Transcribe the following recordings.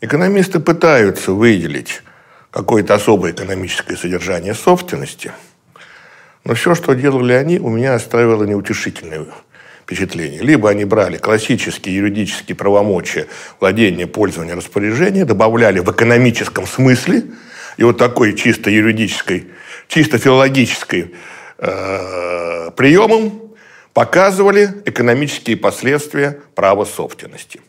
Экономисты пытаются выделить какое-то особое экономическое содержание собственности, но все, что делали они, у меня оставило неутешительное впечатление. Либо они брали классические юридические правомочия владения, пользования, распоряжения, добавляли в экономическом смысле, и вот такой чисто юридической, чисто филологической э, приемом показывали экономические последствия права собственности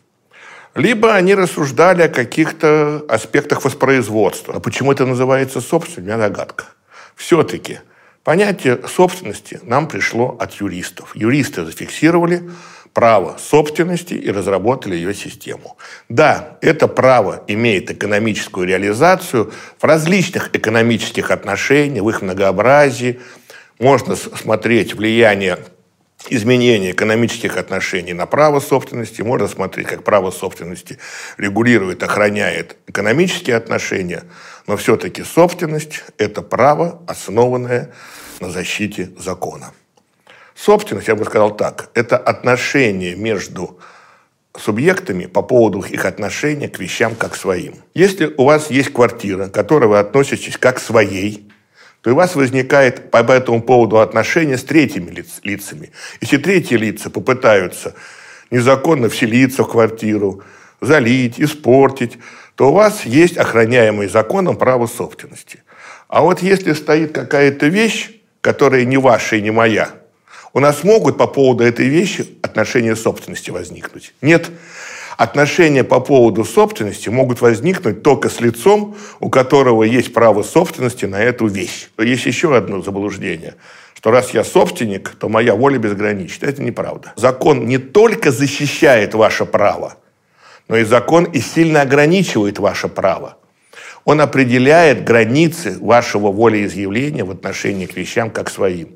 либо они рассуждали о каких-то аспектах воспроизводства. А почему это называется собственностью, у меня догадка. Все-таки понятие собственности нам пришло от юристов. Юристы зафиксировали право собственности и разработали ее систему. Да, это право имеет экономическую реализацию в различных экономических отношениях, в их многообразии. Можно смотреть влияние изменение экономических отношений на право собственности. Можно смотреть, как право собственности регулирует, охраняет экономические отношения, но все-таки собственность – это право, основанное на защите закона. Собственность, я бы сказал так, это отношение между субъектами по поводу их отношения к вещам как своим. Если у вас есть квартира, к которой вы относитесь как к своей, то у вас возникает по этому поводу отношения с третьими лиц, лицами. Если третьи лица попытаются незаконно вселиться в квартиру, залить, испортить, то у вас есть охраняемый законом право собственности. А вот если стоит какая-то вещь, которая не ваша и не моя, у нас могут по поводу этой вещи отношения собственности возникнуть? Нет отношения по поводу собственности могут возникнуть только с лицом, у которого есть право собственности на эту вещь. Есть еще одно заблуждение что раз я собственник, то моя воля безгранична. Это неправда. Закон не только защищает ваше право, но и закон и сильно ограничивает ваше право. Он определяет границы вашего волеизъявления в отношении к вещам как своим.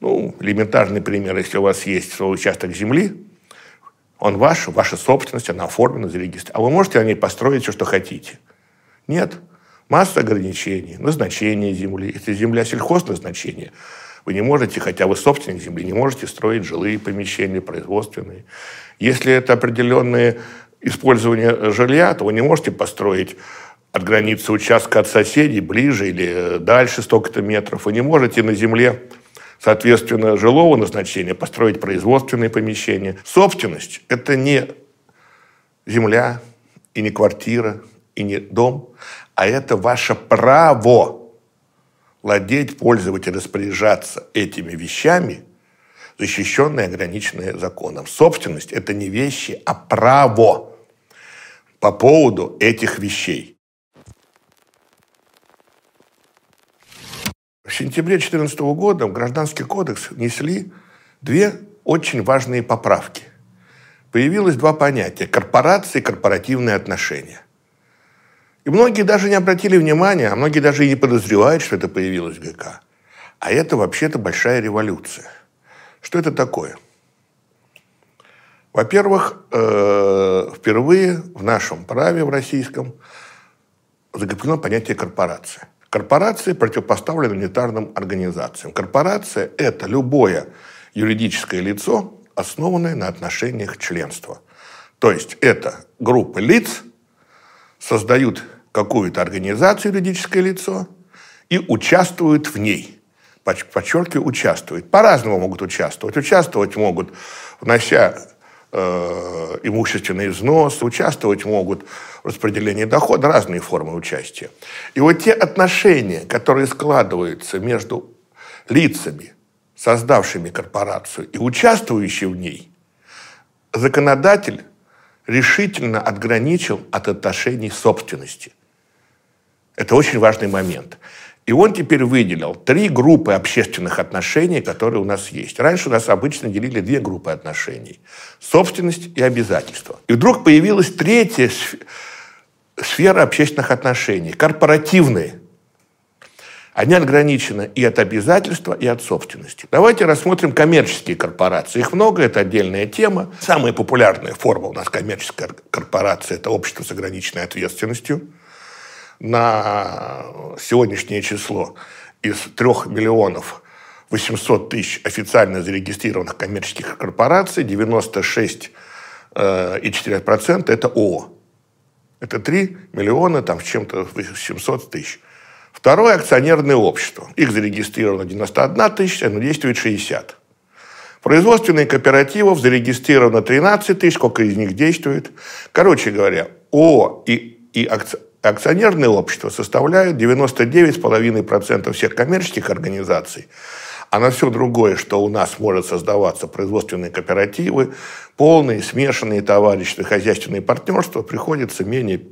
Ну, элементарный пример, если у вас есть свой участок земли, он ваш, ваша собственность, она оформлена, зарегистрирована. А вы можете на ней построить все, что хотите? Нет. Масса ограничений, назначение земли. Если земля сельхозназначение, вы не можете, хотя вы собственник земли, не можете строить жилые помещения, производственные. Если это определенное использование жилья, то вы не можете построить от границы участка от соседей ближе или дальше столько-то метров. Вы не можете на земле соответственно, жилого назначения, построить производственные помещения. Собственность – это не земля и не квартира, и не дом, а это ваше право владеть, пользовать и распоряжаться этими вещами, защищенные и ограниченные законом. Собственность – это не вещи, а право по поводу этих вещей. В сентябре 2014 года в Гражданский кодекс внесли две очень важные поправки. Появилось два понятия – корпорации и корпоративные отношения. И многие даже не обратили внимания, а многие даже и не подозревают, что это появилось в ГК. А это вообще-то большая революция. Что это такое? Во-первых, э, впервые в нашем праве, в российском, закреплено понятие корпорация – Корпорации противопоставлены унитарным организациям. Корпорация – это любое юридическое лицо, основанное на отношениях членства. То есть это группы лиц создают какую-то организацию, юридическое лицо, и участвуют в ней. Подчеркиваю, участвуют. По-разному могут участвовать. Участвовать могут, внося э, имущественный взнос, участвовать могут в распределении дохода, разные формы участия. И вот те отношения, которые складываются между лицами, создавшими корпорацию и участвующими в ней, законодатель решительно отграничил от отношений собственности. Это очень важный момент. И он теперь выделил три группы общественных отношений, которые у нас есть. Раньше у нас обычно делили две группы отношений. Собственность и обязательства. И вдруг появилась третья сфера общественных отношений. Корпоративные. Они ограничены и от обязательства, и от собственности. Давайте рассмотрим коммерческие корпорации. Их много, это отдельная тема. Самая популярная форма у нас коммерческой корпорации – это общество с ограниченной ответственностью. На сегодняшнее число из 3 миллионов 800 тысяч официально зарегистрированных коммерческих корпораций, 96,4% э, это ООО. Это 3 миллиона там, с чем-то 700 тысяч. Второе – акционерное общество. Их зарегистрировано 91 тысяча, но действует 60. Производственные кооперативов зарегистрировано 13 тысяч, сколько из них действует. Короче говоря, ООО и, и акционерное общество составляют 99,5% всех коммерческих организаций, а на все другое, что у нас может создаваться, производственные кооперативы, полные, смешанные товарищества, хозяйственные партнерства, приходится менее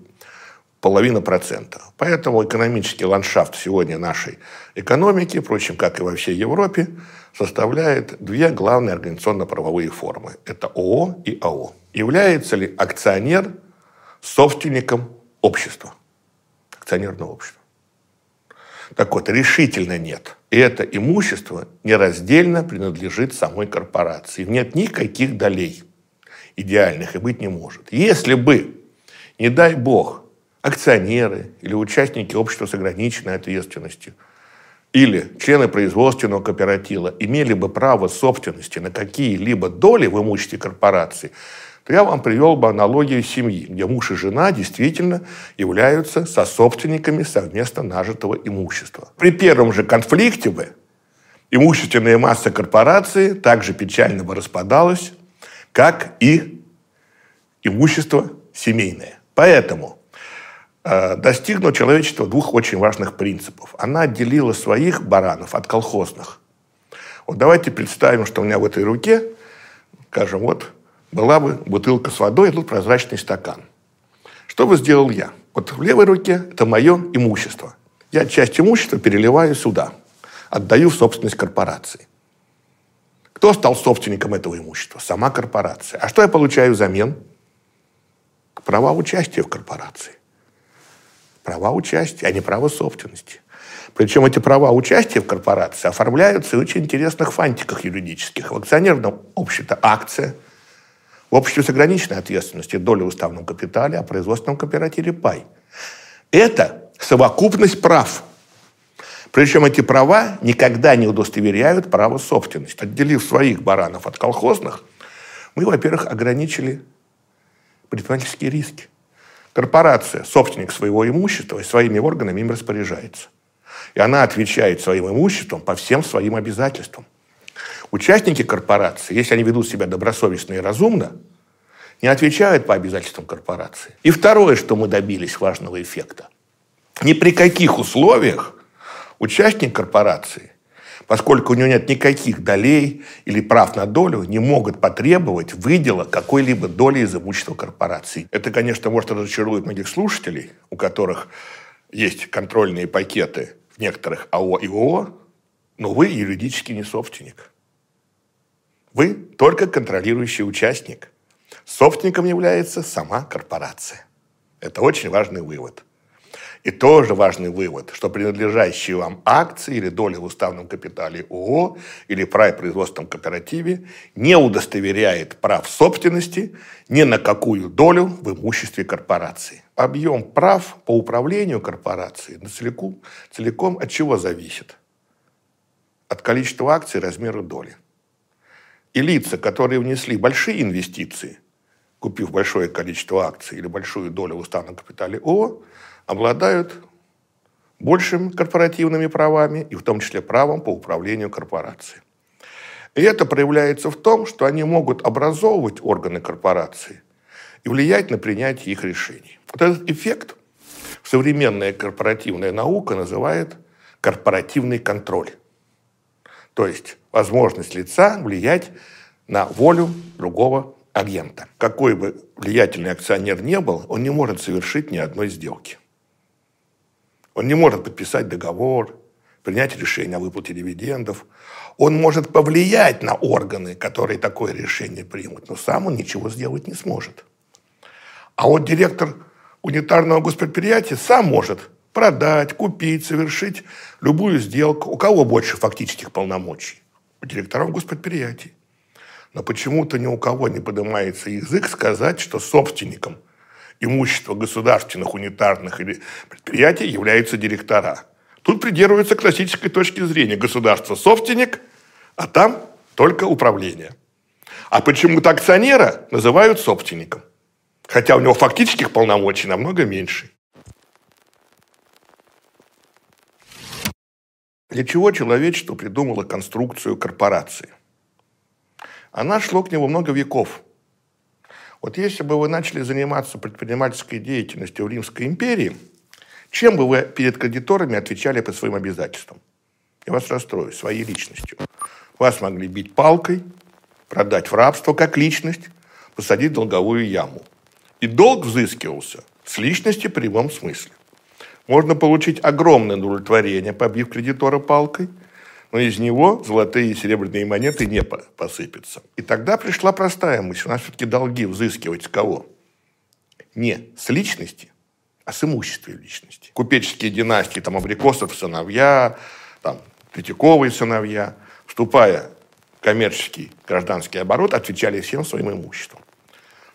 половина процента. Поэтому экономический ландшафт сегодня нашей экономики, впрочем, как и во всей Европе, составляет две главные организационно-правовые формы. Это ООО и АО. Является ли акционер собственником общества, акционерного общества? Так вот, решительно нет. И это имущество нераздельно принадлежит самой корпорации. Нет никаких долей идеальных и быть не может. Если бы, не дай бог, акционеры или участники общества с ограниченной ответственностью или члены производственного кооператива имели бы право собственности на какие-либо доли в имуществе корпорации, то я вам привел бы аналогию семьи, где муж и жена действительно являются сособственниками совместно нажитого имущества. При первом же конфликте бы имущественная масса корпорации также печально бы распадалась, как и имущество семейное. Поэтому Э, человечество двух очень важных принципов. Она отделила своих баранов от колхозных. Вот давайте представим, что у меня в этой руке, скажем, вот была бы бутылка с водой, и тут прозрачный стакан. Что бы сделал я? Вот в левой руке это мое имущество. Я часть имущества переливаю сюда, отдаю в собственность корпорации. Кто стал собственником этого имущества? Сама корпорация. А что я получаю взамен? Права участия в корпорации права участия, а не право собственности. Причем эти права участия в корпорации оформляются в очень интересных фантиках юридических. В акционерном обществе акция, в обществе с ограниченной ответственностью доля в уставном капитале, а в производственном кооперативе пай. Это совокупность прав. Причем эти права никогда не удостоверяют право собственности. Отделив своих баранов от колхозных, мы, во-первых, ограничили предпринимательские риски. Корпорация, собственник своего имущества, своими органами им распоряжается. И она отвечает своим имуществом по всем своим обязательствам. Участники корпорации, если они ведут себя добросовестно и разумно, не отвечают по обязательствам корпорации. И второе, что мы добились важного эффекта. Ни при каких условиях участник корпорации поскольку у него нет никаких долей или прав на долю, не могут потребовать выдела какой-либо доли из имущества корпорации. Это, конечно, может разочаровать многих слушателей, у которых есть контрольные пакеты в некоторых АО и ООО, но вы юридически не собственник. Вы только контролирующий участник. Собственником является сама корпорация. Это очень важный вывод. И тоже важный вывод, что принадлежащие вам акции или доли в уставном капитале ООО или прав производственном кооперативе не удостоверяет прав собственности ни на какую долю в имуществе корпорации. Объем прав по управлению корпорацией целиком, целиком от чего зависит? От количества акций и размера доли. И лица, которые внесли большие инвестиции, купив большое количество акций или большую долю в уставном капитале ООО, обладают большими корпоративными правами, и в том числе правом по управлению корпорацией. И это проявляется в том, что они могут образовывать органы корпорации и влиять на принятие их решений. Вот этот эффект современная корпоративная наука называет корпоративный контроль. То есть возможность лица влиять на волю другого агента. Какой бы влиятельный акционер не был, он не может совершить ни одной сделки. Он не может подписать договор, принять решение о выплате дивидендов. Он может повлиять на органы, которые такое решение примут, но сам он ничего сделать не сможет. А вот директор унитарного госпредприятия сам может продать, купить, совершить любую сделку. У кого больше фактических полномочий? У директоров госпредприятий. Но почему-то ни у кого не поднимается язык сказать, что собственником имущества государственных унитарных или предприятий являются директора. Тут придерживаются классической точки зрения. Государство собственник, а там только управление. А почему-то акционера называют собственником. Хотя у него фактических полномочий намного меньше. Для чего человечество придумало конструкцию корпорации? Она шло к нему много веков. Вот если бы вы начали заниматься предпринимательской деятельностью в Римской империи, чем бы вы перед кредиторами отвечали по своим обязательствам? Я вас расстрою своей личностью. Вас могли бить палкой, продать в рабство как личность, посадить в долговую яму. И долг взыскивался с личности в прямом смысле. Можно получить огромное удовлетворение, побив кредитора палкой, но из него золотые и серебряные монеты не посыпятся. И тогда пришла простая мысль. У нас все-таки долги взыскивать с кого? Не с личности, а с имущества личности. Купеческие династии, там, Абрикосов сыновья, там, Третьяковые сыновья, вступая в коммерческий гражданский оборот, отвечали всем своим имуществом.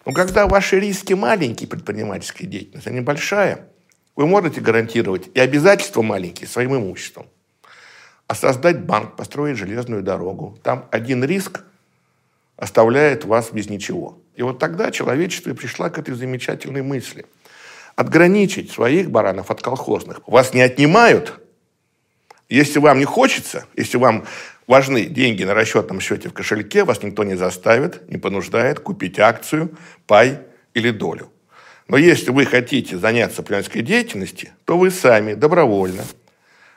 Но когда ваши риски маленькие предпринимательской деятельности, а небольшая, вы можете гарантировать и обязательства маленькие своим имуществом. А создать банк, построить железную дорогу, там один риск оставляет вас без ничего. И вот тогда человечество пришла к этой замечательной мысли. Отграничить своих баранов от колхозных. Вас не отнимают, если вам не хочется, если вам важны деньги на расчетном счете в кошельке, вас никто не заставит, не понуждает купить акцию, пай или долю. Но если вы хотите заняться предпринимательской деятельностью, то вы сами добровольно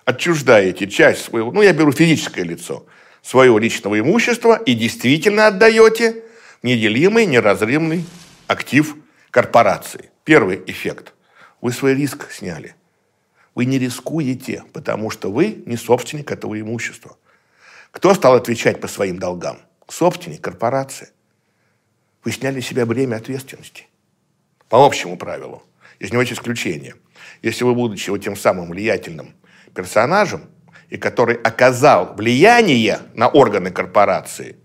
отчуждаете часть своего, ну я беру физическое лицо, своего личного имущества и действительно отдаете неделимый, неразрывный актив корпорации. Первый эффект. Вы свой риск сняли. Вы не рискуете, потому что вы не собственник этого имущества. Кто стал отвечать по своим долгам? Собственник, корпорация. Вы сняли с себя бремя ответственности. По общему правилу. Из него есть исключение. Если вы, будучи вот тем самым влиятельным персонажем, и который оказал влияние на органы корпорации,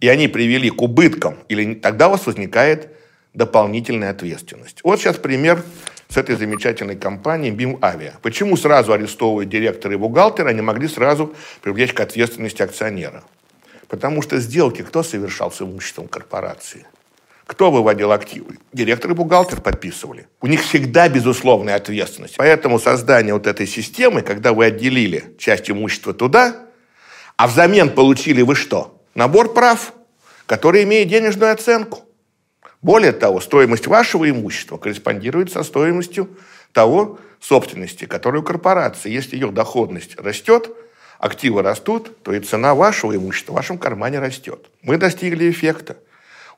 и они привели к убыткам, или тогда у вас возникает дополнительная ответственность. Вот сейчас пример с этой замечательной компанией BIM Авиа. Почему сразу арестовывают директора и бухгалтера, они могли сразу привлечь к ответственности акционера? Потому что сделки кто совершал с имуществом корпорации? Кто выводил активы? Директор и бухгалтер подписывали. У них всегда безусловная ответственность. Поэтому создание вот этой системы, когда вы отделили часть имущества туда, а взамен получили вы что? Набор прав, который имеет денежную оценку. Более того, стоимость вашего имущества корреспондирует со стоимостью того собственности, которую корпорация, если ее доходность растет, активы растут, то и цена вашего имущества в вашем кармане растет. Мы достигли эффекта.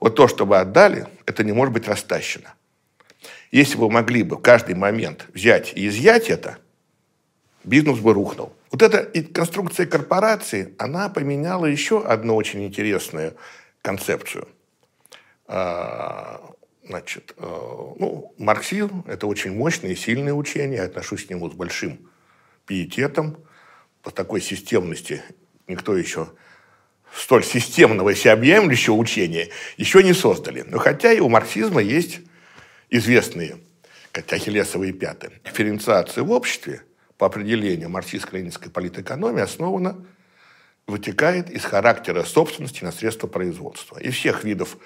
Вот то, что вы отдали, это не может быть растащено. Если вы могли бы в каждый момент взять и изъять это, бизнес бы рухнул. Вот эта конструкция корпорации, она поменяла еще одну очень интересную концепцию – а, значит, э, ну, марксизм – это очень мощное и сильное учение. Я отношусь к нему с большим пиететом. По такой системности никто еще столь системного и всеобъемлющего учения еще не создали. Но хотя и у марксизма есть известные, как ахиллесовые пяты. Дифференциация в обществе по определению марксистско-ленинской политэкономии основана, вытекает из характера собственности на средства производства. И всех видов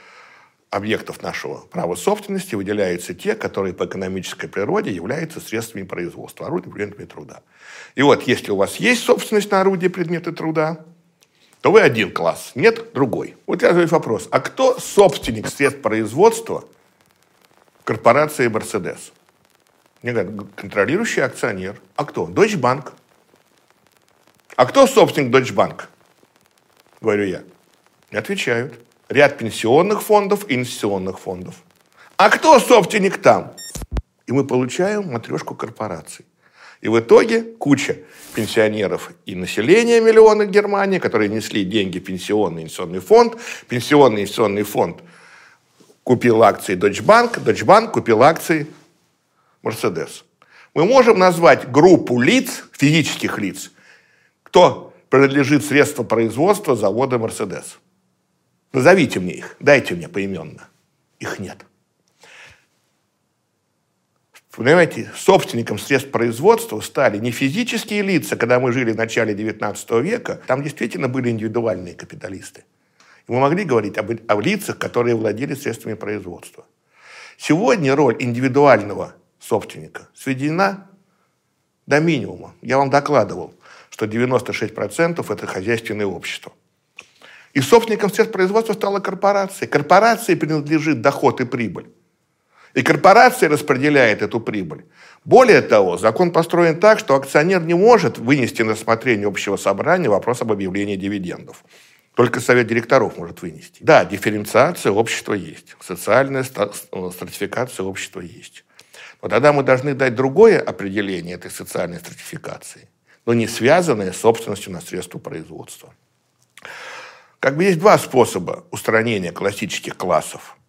объектов нашего права собственности выделяются те, которые по экономической природе являются средствами производства, орудиями предметами труда. И вот, если у вас есть собственность на орудие предметы труда, то вы один класс, нет другой. Вот я задаю вопрос, а кто собственник средств производства корпорации «Мерседес»? Мне говорят, контролирующий акционер. А кто? Deutsche Bank. А кто собственник Deutsche Bank? Говорю я. Не отвечают ряд пенсионных фондов и инвестиционных фондов. А кто собственник там? И мы получаем матрешку корпораций. И в итоге куча пенсионеров и населения миллионы Германии, которые несли деньги в пенсионный инвестиционный фонд. Пенсионный инвестиционный фонд купил акции Deutsche Bank, Deutsche Bank купил акции Mercedes. Мы можем назвать группу лиц, физических лиц, кто принадлежит средству производства завода «Мерседес». Назовите мне их, дайте мне поименно. Их нет. Понимаете, собственником средств производства стали не физические лица, когда мы жили в начале XIX века, там действительно были индивидуальные капиталисты. И мы могли говорить об, о лицах, которые владели средствами производства. Сегодня роль индивидуального собственника сведена до минимума. Я вам докладывал, что 96% это хозяйственное общество. И собственником средств производства стала корпорация. Корпорации принадлежит доход и прибыль. И корпорация распределяет эту прибыль. Более того, закон построен так, что акционер не может вынести на рассмотрение общего собрания вопрос об объявлении дивидендов. Только совет директоров может вынести. Да, дифференциация общества есть, социальная стратификация общества есть. Но тогда мы должны дать другое определение этой социальной стратификации, но не связанное с собственностью на средства производства. Как бы есть два способа устранения классических классов –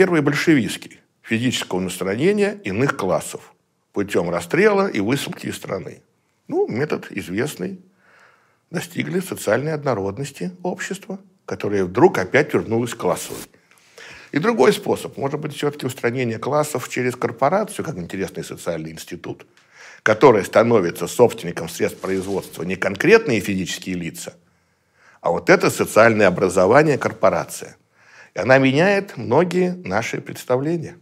Первый большевистский – физического устранения иных классов путем расстрела и высылки из страны. Ну, метод известный. Достигли социальной однородности общества, которое вдруг опять вернулось к классовой. И другой способ, может быть, все-таки устранение классов через корпорацию, как интересный социальный институт, который становится собственником средств производства не конкретные физические лица, а вот это социальное образование корпорация. И она меняет многие наши представления.